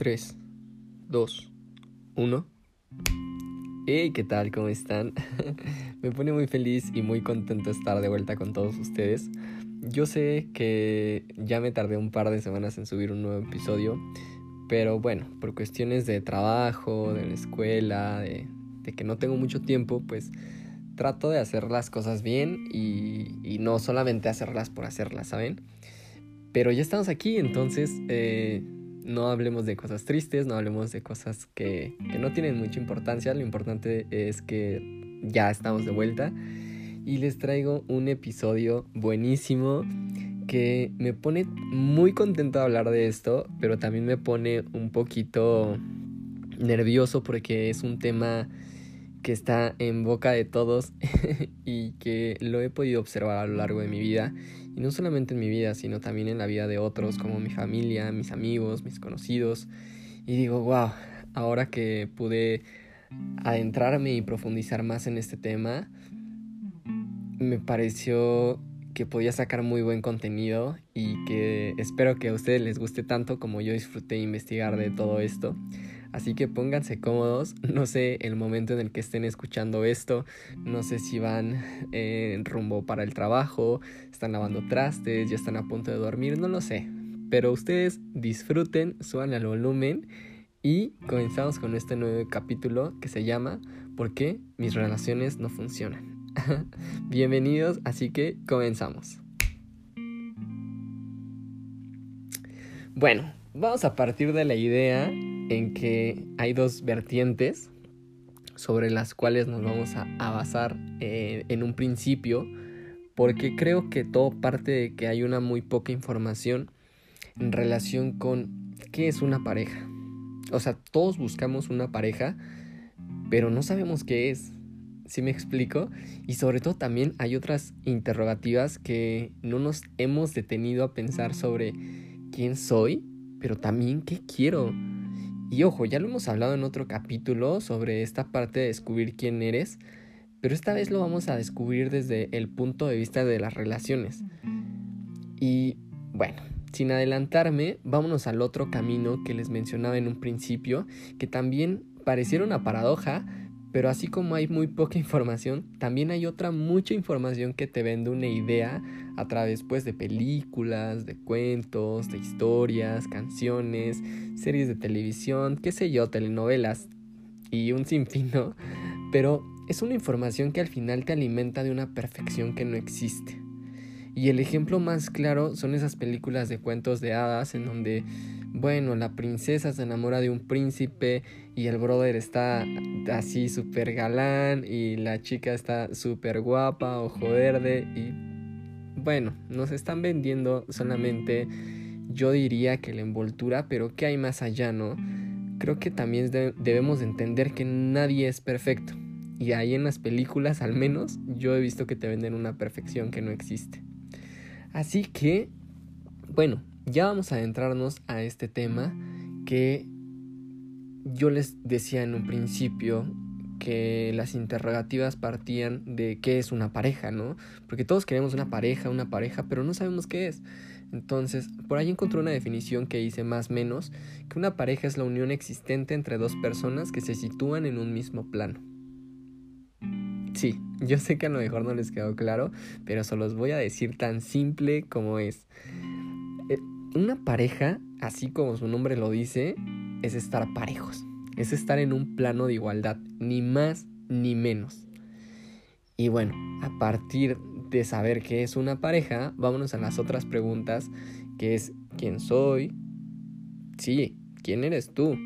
3, 2, 1. Hey, ¿qué tal? ¿Cómo están? Me pone muy feliz y muy contento estar de vuelta con todos ustedes. Yo sé que ya me tardé un par de semanas en subir un nuevo episodio, pero bueno, por cuestiones de trabajo, de la escuela, de, que no tengo mucho tiempo, pues trato de hacer las cosas bien y, no solamente hacerlas por hacerlas, ¿saben? Pero ya estamos aquí, entonces eh, no hablemos de cosas tristes, no hablemos de cosas que, no tienen mucha importancia, lo importante es que ya estamos de vuelta. Y les traigo un episodio buenísimo que me pone muy contento de hablar de esto, pero también me pone un poquito nervioso porque es un tema que está en boca de todos y que lo he podido observar a lo largo de mi vida y no solamente en mi vida, sino también en la vida de otros, como mi familia, mis amigos, mis conocidos. Y digo, wow, ahora que pude adentrarme y profundizar más en este tema, me pareció que podía sacar muy buen contenido y que espero que a ustedes les guste tanto como yo disfruté investigar de todo esto. Así que pónganse cómodos, no sé el momento en el que estén escuchando esto, no sé si van en rumbo para el trabajo, están lavando trastes, ya están a punto de dormir, no lo sé. Pero ustedes disfruten, suban al volumen y comenzamos con este nuevo capítulo que se llama ¿Por qué mis relaciones no funcionan? Bienvenidos, así que comenzamos. Bueno, vamos a partir de la idea en que hay dos vertientes sobre las cuales nos vamos a, basar eh, en un principio, porque creo que todo parte de que hay una muy poca información en relación con qué es una pareja. O sea, todos buscamos una pareja, pero no sabemos qué es. ¿Sí me explico? Y sobre todo también hay otras interrogativas que no nos hemos detenido a pensar sobre quién soy, pero también qué quiero. Y ojo, ya lo hemos hablado en otro capítulo sobre esta parte de descubrir quién eres, pero esta vez lo vamos a descubrir desde el punto de vista de las relaciones. Y bueno, sin adelantarme, vámonos al otro camino que les mencionaba en un principio, que también pareciera una paradoja, pero así como hay muy poca información, también hay otra mucha información que te vende una idea a través pues de películas, de cuentos, de historias, canciones, series de televisión, qué sé yo, telenovelas y un sinfín, ¿no? Pero es una información que al final te alimenta de una perfección que no existe. Y el ejemplo más claro son esas películas de cuentos de hadas en donde bueno, la princesa se enamora de un príncipe y el brother está así súper galán y la chica está súper guapa, ojo verde y bueno, nos están vendiendo solamente yo diría que la envoltura, pero ¿qué hay más allá, no? Creo que también debemos entender que nadie es perfecto. Y ahí en las películas, al menos, yo he visto que te venden una perfección que no existe. Así que, bueno, ya vamos a adentrarnos a este tema que yo les decía en un principio que las interrogativas partían de qué es una pareja, ¿no? Porque todos queremos una pareja, una pareja, pero no sabemos qué es. Entonces, por ahí encontré una definición que hice más menos, que una pareja es la unión existente entre dos personas que se sitúan en un mismo plano. Sí, yo sé que a lo mejor no les quedó claro, pero se los voy a decir tan simple como es. Eh, una pareja, así como su nombre lo dice, es estar parejos. Es estar en un plano de igualdad, ni más ni menos. Y bueno, a partir de saber qué es una pareja, vámonos a las otras preguntas, que es ¿quién soy? Sí, ¿quién eres tú?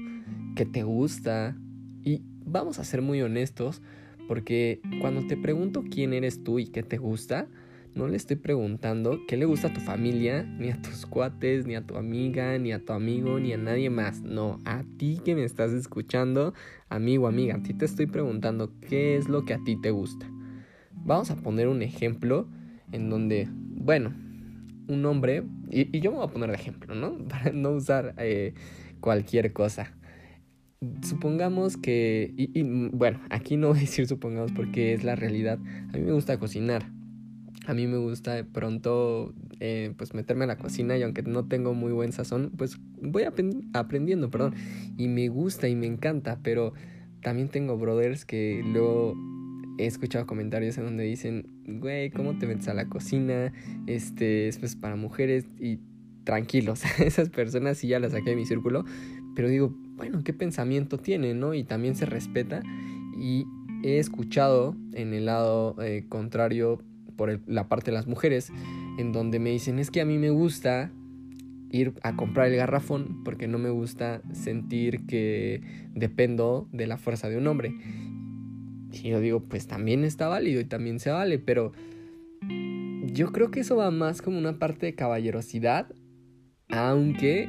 ¿Qué te gusta? Y vamos a ser muy honestos, porque cuando te pregunto quién eres tú y qué te gusta, no le estoy preguntando qué le gusta a tu familia, ni a tus cuates, ni a tu amiga, ni a tu amigo, ni a nadie más. No, a ti que me estás escuchando, amigo, amiga, a ti te estoy preguntando qué es lo que a ti te gusta. Vamos a poner un ejemplo en donde, bueno, un hombre, y, yo me voy a poner de ejemplo, ¿no? Para no usar eh, cualquier cosa. Supongamos que, bueno, aquí no voy a decir supongamos porque es la realidad. A mí me gusta cocinar a mí me gusta de pronto eh, pues meterme a la cocina y aunque no tengo muy buen sazón, pues voy aprendiendo, perdón, y me gusta y me encanta, pero también tengo brothers que luego he escuchado comentarios en donde dicen, güey, ¿cómo te metes a la cocina? Este, es pues para mujeres y tranquilos, esas personas sí ya las saqué de mi círculo, pero digo, bueno, ¿qué pensamiento tiene, no? Y también se respeta y he escuchado en el lado eh, contrario por la parte de las mujeres, en donde me dicen, es que a mí me gusta ir a comprar el garrafón porque no me gusta sentir que dependo de la fuerza de un hombre. Y yo digo, pues también está válido y también se vale, pero yo creo que eso va más como una parte de caballerosidad, aunque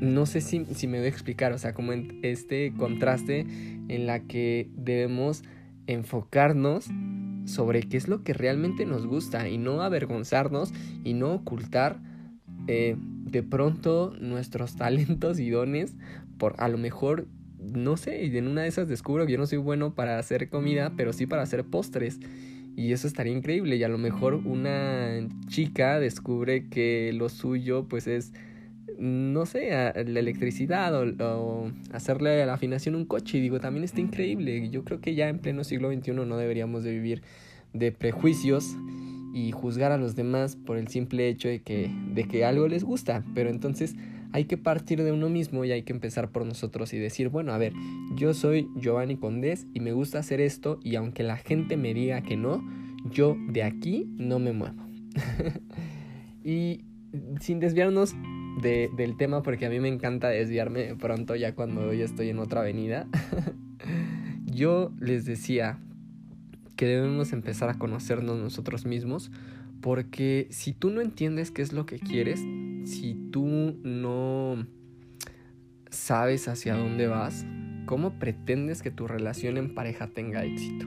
no sé si, si me voy a explicar, o sea, como en este contraste en la que debemos enfocarnos sobre qué es lo que realmente nos gusta y no avergonzarnos y no ocultar eh, de pronto nuestros talentos y dones por a lo mejor no sé, y en una de esas descubro que yo no soy bueno para hacer comida, pero sí para hacer postres. Y eso estaría increíble. Y a lo mejor una chica descubre que lo suyo pues es, no sé, la electricidad o, hacerle a la afinación un coche. Y digo, también está increíble. Yo creo que ya en pleno siglo XXI no deberíamos de vivir de prejuicios y juzgar a los demás por el simple hecho de que, de que algo les gusta. Pero entonces hay que partir de uno mismo y hay que empezar por nosotros y decir, bueno, a ver, yo soy Giovanni Condés y me gusta hacer esto y aunque la gente me diga que no, yo de aquí no me muevo. y sin desviarnos del tema, porque a mí me encanta desviarme pronto ya cuando ya estoy en otra avenida, yo les decía que debemos empezar a conocernos nosotros mismos, porque si tú no entiendes qué es lo que quieres, si tú no sabes hacia dónde vas, ¿cómo pretendes que tu relación en pareja tenga éxito?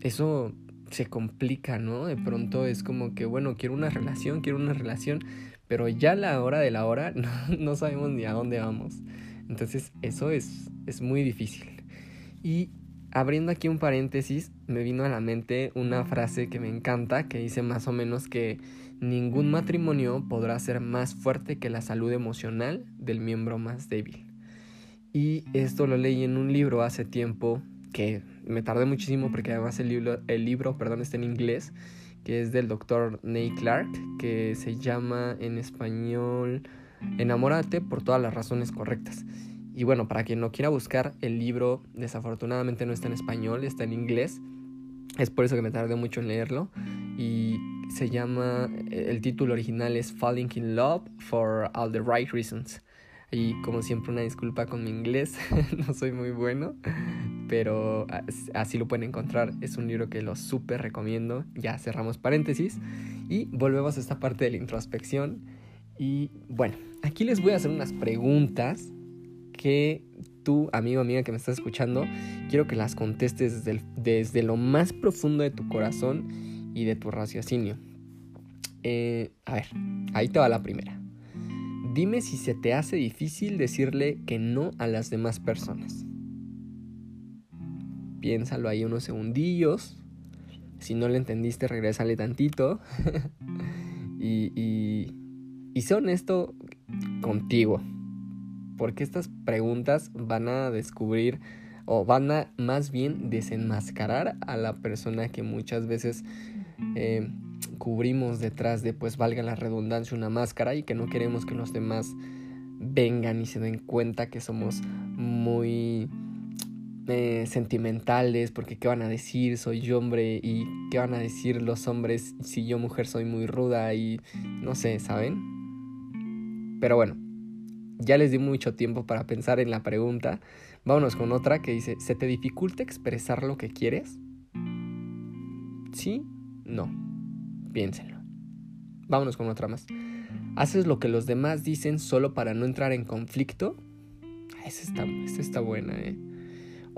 Eso se complica, ¿no? De pronto es como que, bueno, quiero una relación, quiero una relación, pero ya la hora de la hora no, sabemos ni a dónde vamos. Entonces eso es, es muy difícil. Y abriendo aquí un paréntesis, me vino a la mente una frase que me encanta, que dice más o menos que ningún matrimonio podrá ser más fuerte que la salud emocional del miembro más débil. Y esto lo leí en un libro hace tiempo que me tardé muchísimo porque además el libro, el libro perdón, está en inglés, que es del doctor Ney Clark, que se llama en español Enamórate por todas las razones correctas. Y bueno, para quien no quiera buscar, el libro desafortunadamente no está en español, está en inglés. Es por eso que me tardé mucho en leerlo. Y se llama, el título original es Falling in Love for All the Right Reasons. Y como siempre una disculpa con mi inglés, no soy muy bueno, pero así lo pueden encontrar. Es un libro que lo súper recomiendo. Ya cerramos paréntesis y volvemos a esta parte de la introspección. Y bueno, aquí les voy a hacer unas preguntas que tú, amigo, amiga que me estás escuchando, quiero que las contestes desde, desde lo más profundo de tu corazón y de tu raciocinio. Eh, a ver, ahí te va la primera. Dime si se te hace difícil decirle que no a las demás personas. Piénsalo ahí unos segundillos. Si no le entendiste, regrésale tantito. y, y, y sé honesto contigo porque estas preguntas van a descubrir o van a más bien desenmascarar a la persona que muchas veces eh, cubrimos detrás de, pues valga la redundancia, una máscara y que no queremos que los demás vengan y se den cuenta que somos muy eh, sentimentales, porque qué van a decir, soy hombre, y qué van a decir los hombres si yo mujer soy muy ruda y no sé, ¿saben? Pero bueno, ya les di mucho tiempo para pensar en la pregunta. Vámonos con otra que dice, ¿se te dificulta expresar lo que quieres? ¿Sí? No. Piénsenlo. Vámonos con otra más. ¿Haces lo que los demás dicen solo para no entrar en conflicto? Ah, esa está, esa está buena, ¿eh?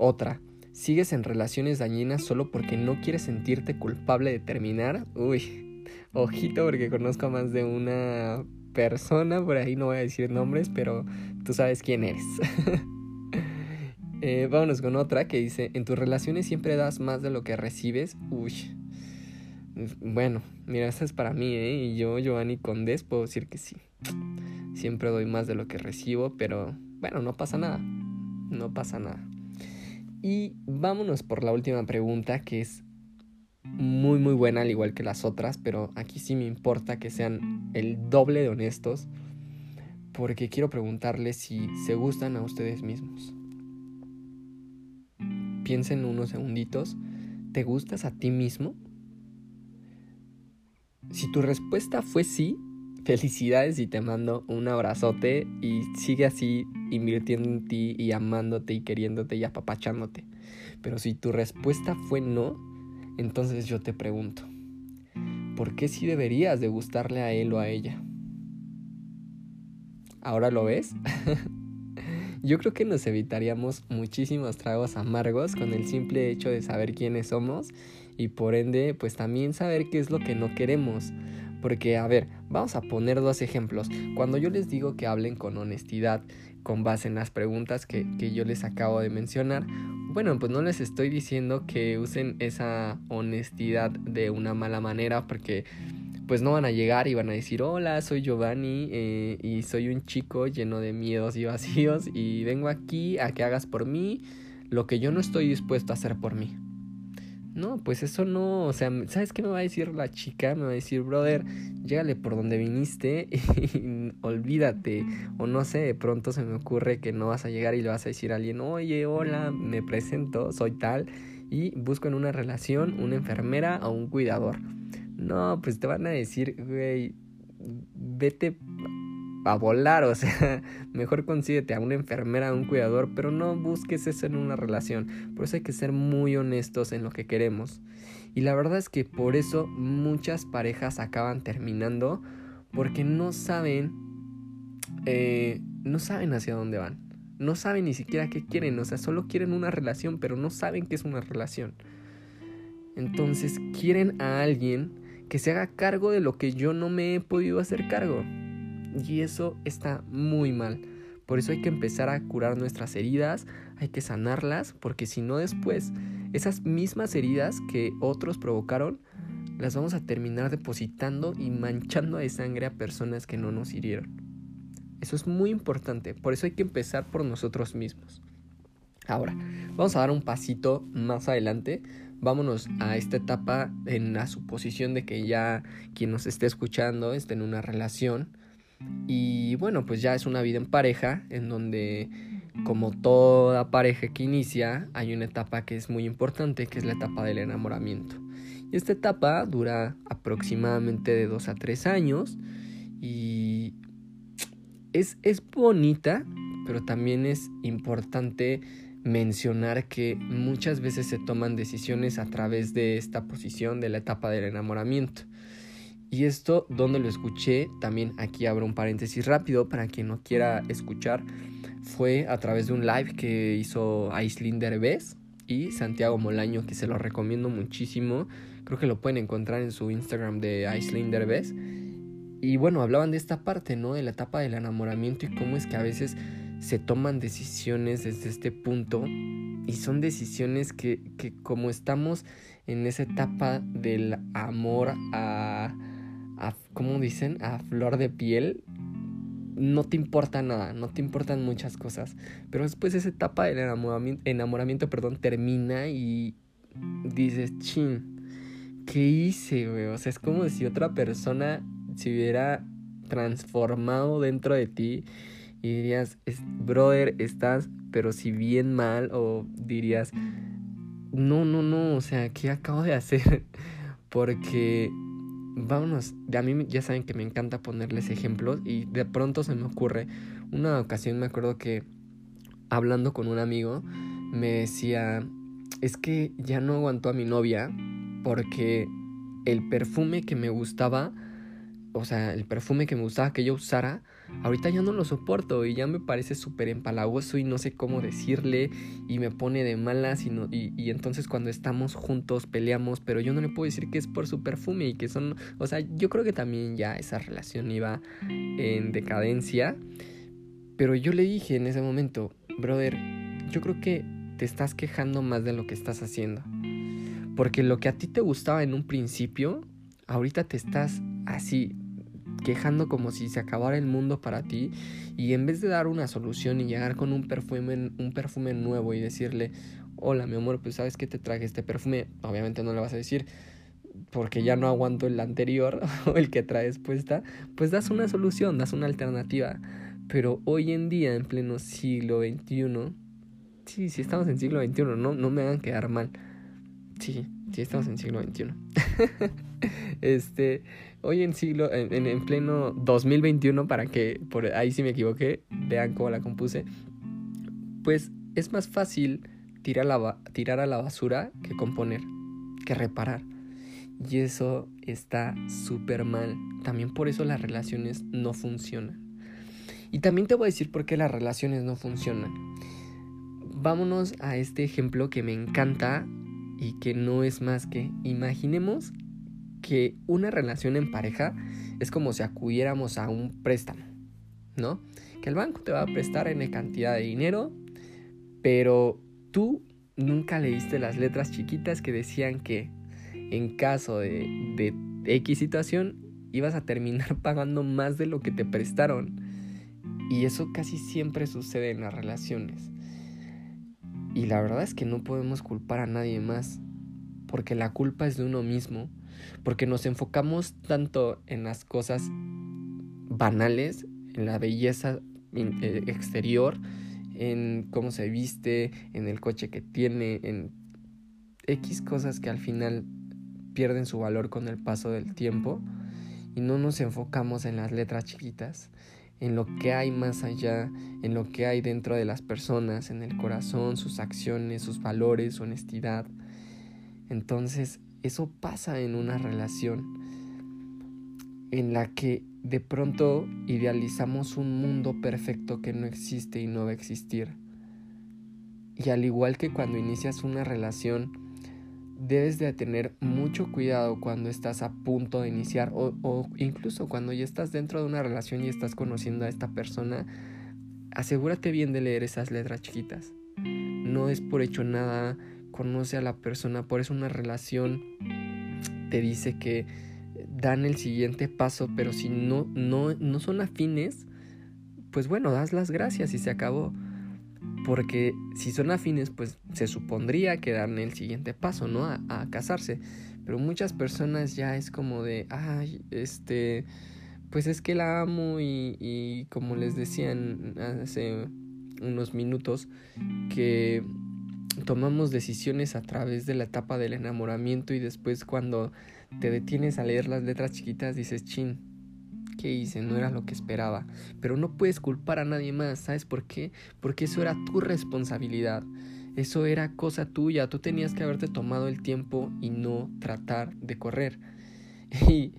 Otra. ¿Sigues en relaciones dañinas solo porque no quieres sentirte culpable de terminar? Uy, ojito porque conozco más de una persona, por ahí no voy a decir nombres, pero tú sabes quién eres. eh, vámonos con otra que dice, en tus relaciones siempre das más de lo que recibes. Uy. Bueno, mira, esta es para mí, ¿eh? Y yo, Giovanni Condés, puedo decir que sí. siempre doy más de lo que recibo, pero bueno, no pasa nada, no pasa nada. Y vámonos por la última pregunta, que es muy muy buena, al igual que las otras, pero aquí sí me importa que sean el doble de honestos, porque quiero preguntarles si se gustan a ustedes mismos. Piensen unos segunditos, ¿te gustas a ti mismo? Si tu respuesta fue sí, felicidades y te mando un abrazote y sigue así invirtiendo en ti y amándote y queriéndote y apapachándote. Pero si tu respuesta fue no, entonces yo te pregunto, ¿por qué si deberías de gustarle a él o a ella? ¿Ahora lo ves? yo creo que nos evitaríamos muchísimos tragos amargos con el simple hecho de saber quiénes somos y por ende pues también saber qué es lo que no queremos. Porque, a ver, vamos a poner dos ejemplos. Cuando yo les digo que hablen con honestidad con base en las preguntas que, que, yo les acabo de mencionar, bueno, pues no les estoy diciendo que usen esa honestidad de una mala manera porque pues no van a llegar y van a decir, hola, soy Giovanni eh, y soy un chico lleno de miedos y vacíos y vengo aquí a que hagas por mí lo que yo no estoy dispuesto a hacer por mí. No, pues eso no, o sea, ¿sabes qué me va a decir la chica? Me va a decir, brother, llégale por donde viniste y olvídate. O no sé, de pronto se me ocurre que no vas a llegar y le vas a decir a alguien, oye, hola, me presento, soy tal, y busco en una relación una enfermera o un cuidador. No, pues te van a decir, güey, vete a volar, o sea, mejor consíguete a una enfermera, a un cuidador, pero no busques eso en una relación. Por eso hay que ser muy honestos en lo que queremos. Y la verdad es que por eso muchas parejas acaban terminando porque no saben, eh, no saben hacia dónde van. No saben ni siquiera qué quieren, o sea, solo quieren una relación, pero no saben qué es una relación. Entonces quieren a alguien que se haga cargo de lo que yo no me he podido hacer cargo. Y eso está muy mal. Por eso hay que empezar a curar nuestras heridas, hay que sanarlas, porque si no después, esas mismas heridas que otros provocaron, las vamos a terminar depositando y manchando de sangre a personas que no nos hirieron. Eso es muy importante, por eso hay que empezar por nosotros mismos. Ahora, vamos a dar un pasito más adelante. Vámonos a esta etapa en la suposición de que ya quien nos esté escuchando esté en una relación y bueno, pues ya es una vida en pareja, en donde como toda pareja que inicia, hay una etapa que es muy importante, que es la etapa del enamoramiento. Y esta etapa dura aproximadamente de 2 a 3 años y es, es bonita, pero también es importante mencionar que muchas veces se toman decisiones a través de esta posición de la etapa del enamoramiento. Y esto, donde lo escuché, también aquí abro un paréntesis rápido para quien no quiera escuchar, fue a través de un live que hizo Aislinn Derbez y Santiago Molaño, que se lo recomiendo muchísimo. Creo que lo pueden encontrar en su Instagram de Aislinn Derbez. Y bueno, hablaban de esta parte, ¿no? De la etapa del enamoramiento y cómo es que a veces se toman decisiones desde este punto y son decisiones que, que como estamos en esa etapa del amor a a, ¿cómo dicen? A flor de piel, no te importa nada, no te importan muchas cosas. Pero después esa etapa del enamoramiento, enamoramiento perdón, termina y dices, chin, ¿qué hice, güey? O sea, es como si otra persona se hubiera transformado dentro de ti y dirías, brother, estás, pero si bien mal, o dirías, no, no, no, o sea, ¿qué acabo de hacer? Porque vámonos, a mí ya saben que me encanta ponerles ejemplos y de pronto se me ocurre, una ocasión me acuerdo que hablando con un amigo me decía, es que ya no aguantó a mi novia porque el perfume que me gustaba o sea, el perfume que me gustaba que yo usara, ahorita ya no lo soporto y ya me parece súper empalagoso y no sé cómo decirle y me pone de malas y, y, entonces cuando estamos juntos peleamos, pero yo no le puedo decir que es por su perfume y que son, o sea, yo creo que también ya esa relación iba en decadencia, pero yo le dije en ese momento, brother, yo creo que te estás quejando más de lo que estás haciendo. Porque lo que a ti te gustaba en un principio, ahorita te estás así quejando como si se acabara el mundo para ti y en vez de dar una solución y llegar con un perfume, un perfume nuevo y decirle, hola mi amor, pues sabes que te traje este perfume, obviamente no le vas a decir porque ya no aguanto el anterior o el que traes puesta, pues das una solución, das una alternativa. Pero hoy en día, en pleno siglo XXI, sí, sí estamos en siglo XXI, no, no me hagan quedar mal. Sí, sí estamos en siglo XXI. este, hoy en siglo, en, en, pleno 2021, para que por ahí sí me equivoqué, vean cómo la compuse, pues es más fácil tirar, la, tirar a la basura que componer, que reparar. Y eso está súper mal. También por eso las relaciones no funcionan. Y también te voy a decir por qué las relaciones no funcionan. Vámonos a este ejemplo que me encanta y que no es más que imaginemos que una relación en pareja es como si acudiéramos a un préstamo, ¿no? Que el banco te va a prestar en cantidad de dinero, pero tú nunca leíste las letras chiquitas que decían que en caso de, de X situación ibas a terminar pagando más de lo que te prestaron. Y eso casi siempre sucede en las relaciones. Y la verdad es que no podemos culpar a nadie más, porque la culpa es de uno mismo, porque nos enfocamos tanto en las cosas banales, en la belleza eh, exterior, en cómo se viste, en el coche que tiene, en X cosas que al final pierden su valor con el paso del tiempo y no nos enfocamos en las letras chiquitas, en lo que hay más allá, en lo que hay dentro de las personas, en el corazón, sus acciones, sus valores, su honestidad. Entonces, eso pasa en una relación en la que de pronto idealizamos un mundo perfecto que no existe y no va a existir. Y al igual que cuando inicias una relación, debes de tener mucho cuidado cuando estás a punto de iniciar o, o, incluso cuando ya estás dentro de una relación y estás conociendo a esta persona, asegúrate bien de leer esas letras chiquitas. No es por hecho nada, conoce a la persona, por eso una relación te dice que dan el siguiente paso, pero si no, no, no son afines, pues bueno, das las gracias y se acabó. Porque si son afines, pues se supondría que dan el siguiente paso, ¿no? A, casarse. Pero muchas personas ya es como de, ay, este, pues es que la amo y, y como les decían hace unos minutos, que tomamos decisiones a través de la etapa del enamoramiento y después cuando te detienes a leer las letras chiquitas dices, chin, ¿qué hice? No era lo que esperaba. Pero no puedes culpar a nadie más, ¿sabes por qué? Porque eso era tu responsabilidad. Eso era cosa tuya, tú tenías que haberte tomado el tiempo y no tratar de correr. Y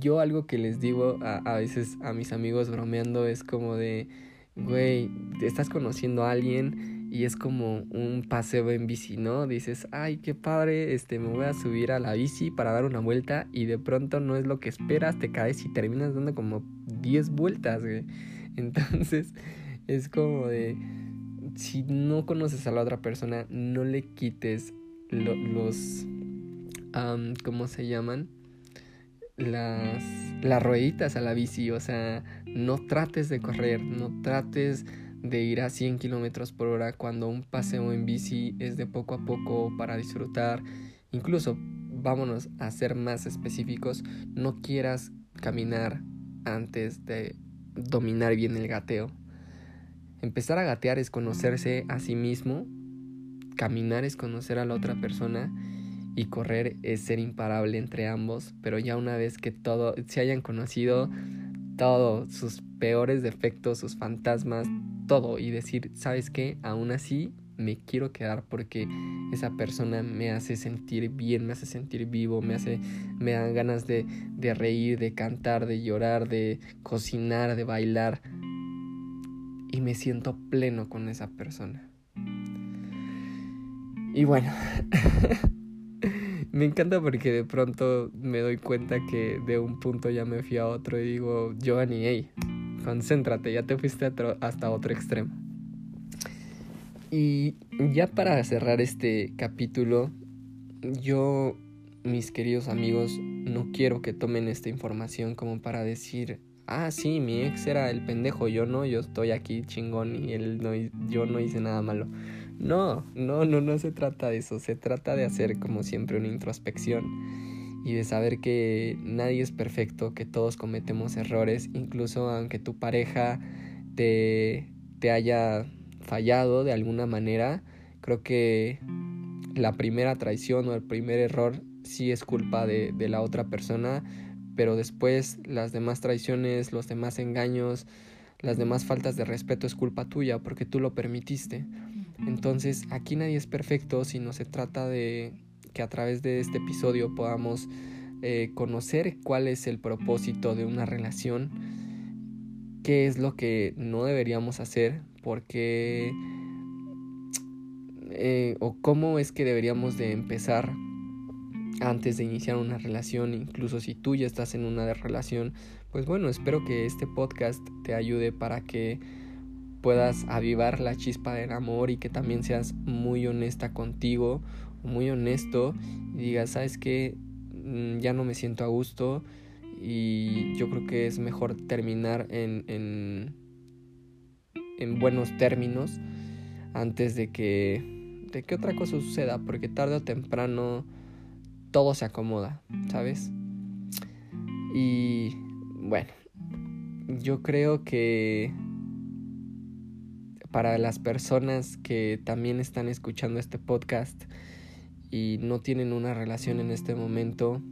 yo algo que les digo a, a veces a mis amigos bromeando es como de, güey, estás conociendo a alguien y es como un paseo en bici, ¿no? Dices, ay, qué padre, este, me voy a subir a la bici para dar una vuelta y de pronto no es lo que esperas, te caes y terminas dando como 10 vueltas, güey. Entonces, es como de, si no conoces a la otra persona, no le quites los, ¿cómo se llaman? Las, las rueditas a la bici, o sea, no trates de correr, no trates de ir a 100 kilómetros por hora cuando un paseo en bici es de poco a poco para disfrutar. Incluso, vámonos a ser más específicos, no quieras caminar antes de dominar bien el gateo. Empezar a gatear es conocerse a sí mismo, caminar es conocer a la otra persona y correr es ser imparable entre ambos, pero ya una vez que todo se hayan conocido todo, sus peores defectos, sus fantasmas, todo y decir, ¿sabes qué? Aún así me quiero quedar porque esa persona me hace sentir bien, me hace sentir vivo, me hace, me dan ganas de, de reír, de cantar, de llorar, de cocinar, de bailar. Y me siento pleno con esa persona. Y bueno, me encanta porque de pronto me doy cuenta que de un punto ya me fui a otro y digo, Giovanni, hey, concéntrate, ya te fuiste hasta otro extremo. Y ya para cerrar este capítulo, yo, mis queridos amigos, no quiero que tomen esta información como para decir, ah, sí, mi ex era el pendejo, yo no, yo estoy aquí chingón y él no, yo no hice nada malo. No, no, no, no se trata de eso, se trata de hacer como siempre una introspección y de saber que nadie es perfecto, que todos cometemos errores, incluso aunque tu pareja te, te haya fallado de alguna manera, creo que la primera traición o el primer error sí es culpa de, de la otra persona, pero después las demás traiciones, los demás engaños, las demás faltas de respeto es culpa tuya porque tú lo permitiste. Entonces aquí nadie es perfecto, sino se trata de que a través de este episodio podamos eh, conocer cuál es el propósito de una relación, qué es lo que no deberíamos hacer, porque eh, o cómo es que deberíamos de empezar antes de iniciar una relación, incluso si tú ya estás en una relación, pues bueno, espero que este podcast te ayude para que puedas avivar la chispa del amor y que también seas muy honesta contigo, muy honesto y digas, sabes que mm, ya no me siento a gusto y yo creo que es mejor terminar en, en, en buenos términos antes de que, de que otra cosa suceda, porque tarde o temprano todo se acomoda, ¿sabes? Y bueno, yo creo que para las personas que también están escuchando este podcast y no tienen una relación en este momento,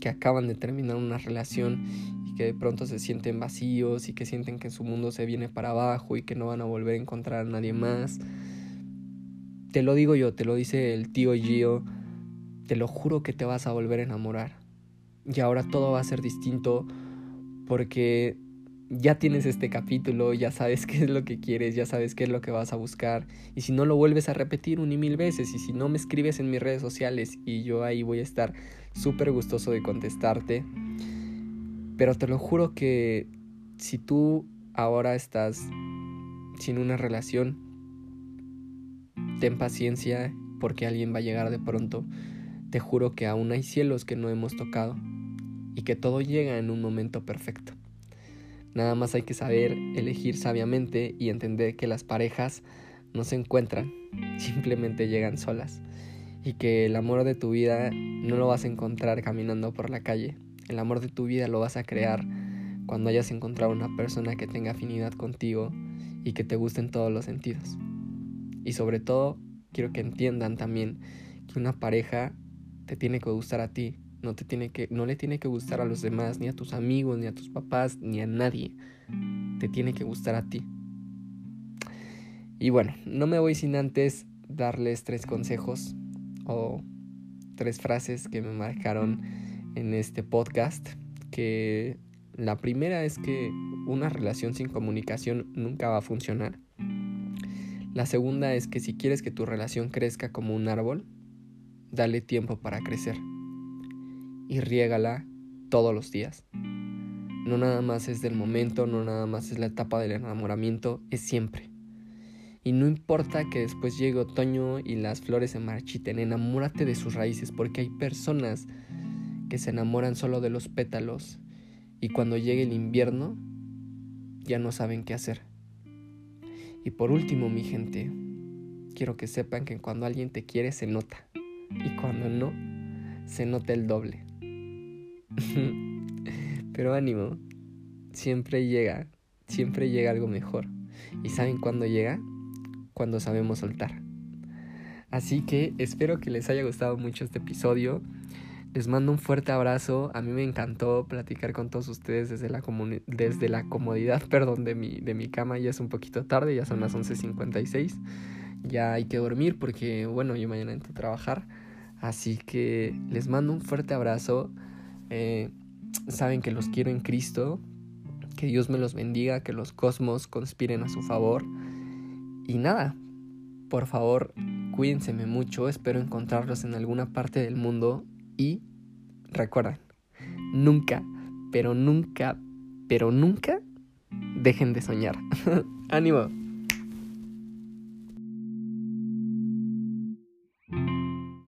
que acaban de terminar una relación y que de pronto se sienten vacíos y que sienten que su mundo se viene para abajo y que no van a volver a encontrar a nadie más. Te lo digo yo, te lo dice el tío Gio te lo juro que te vas a volver a enamorar. Y ahora todo va a ser distinto porque ya tienes este capítulo, ya sabes qué es lo que quieres, ya sabes qué es lo que vas a buscar. Y si no lo vuelves a repetir un y mil veces, y si no me escribes en mis redes sociales, y yo ahí voy a estar súper gustoso de contestarte. Pero te lo juro que si tú ahora estás sin una relación, ten paciencia porque alguien va a llegar de pronto te juro que aún hay cielos que no hemos tocado y que todo llega en un momento perfecto. Nada más hay que saber elegir sabiamente y entender que las parejas no se encuentran, simplemente llegan solas y que el amor de tu vida no lo vas a encontrar caminando por la calle. El amor de tu vida lo vas a crear cuando hayas encontrado una persona que tenga afinidad contigo y que te guste en todos los sentidos. Y sobre todo, quiero que entiendan también que una pareja te tiene que gustar a ti, no te tiene que no le tiene que gustar a los demás, ni a tus amigos, ni a tus papás, ni a nadie. Te tiene que gustar a ti. Y bueno, no me voy sin antes darles tres consejos o tres frases que me marcaron en este podcast, que la primera es que una relación sin comunicación nunca va a funcionar. La segunda es que si quieres que tu relación crezca como un árbol, dale tiempo para crecer y riégala todos los días. No nada más es del momento, no nada más es la etapa del enamoramiento, es siempre. Y no importa que después llegue otoño y las flores se marchiten, enamórate de sus raíces porque hay personas que se enamoran solo de los pétalos y cuando llegue el invierno ya no saben qué hacer. Y por último, mi gente, quiero que sepan que cuando alguien te quiere se nota y cuando no, se nota el doble. Pero ánimo, siempre llega, siempre llega algo mejor. ¿Y saben cuándo llega? Cuando sabemos soltar. Así que espero que les haya gustado mucho este episodio. Les mando un fuerte abrazo. A mí me encantó platicar con todos ustedes desde la, desde la comodidad perdón, de, mi, de mi cama. Ya es un poquito tarde, ya son las 11.56. Ya hay que dormir porque, bueno, yo mañana entro a trabajar. Así que les mando un fuerte abrazo. Eh, saben que los quiero en Cristo. Que Dios me los bendiga, que los cosmos conspiren a su favor. Y nada, por favor, cuídense mucho. Espero encontrarlos en alguna parte del mundo. Y recuerden, nunca, pero nunca, pero nunca dejen de soñar. Ánimo.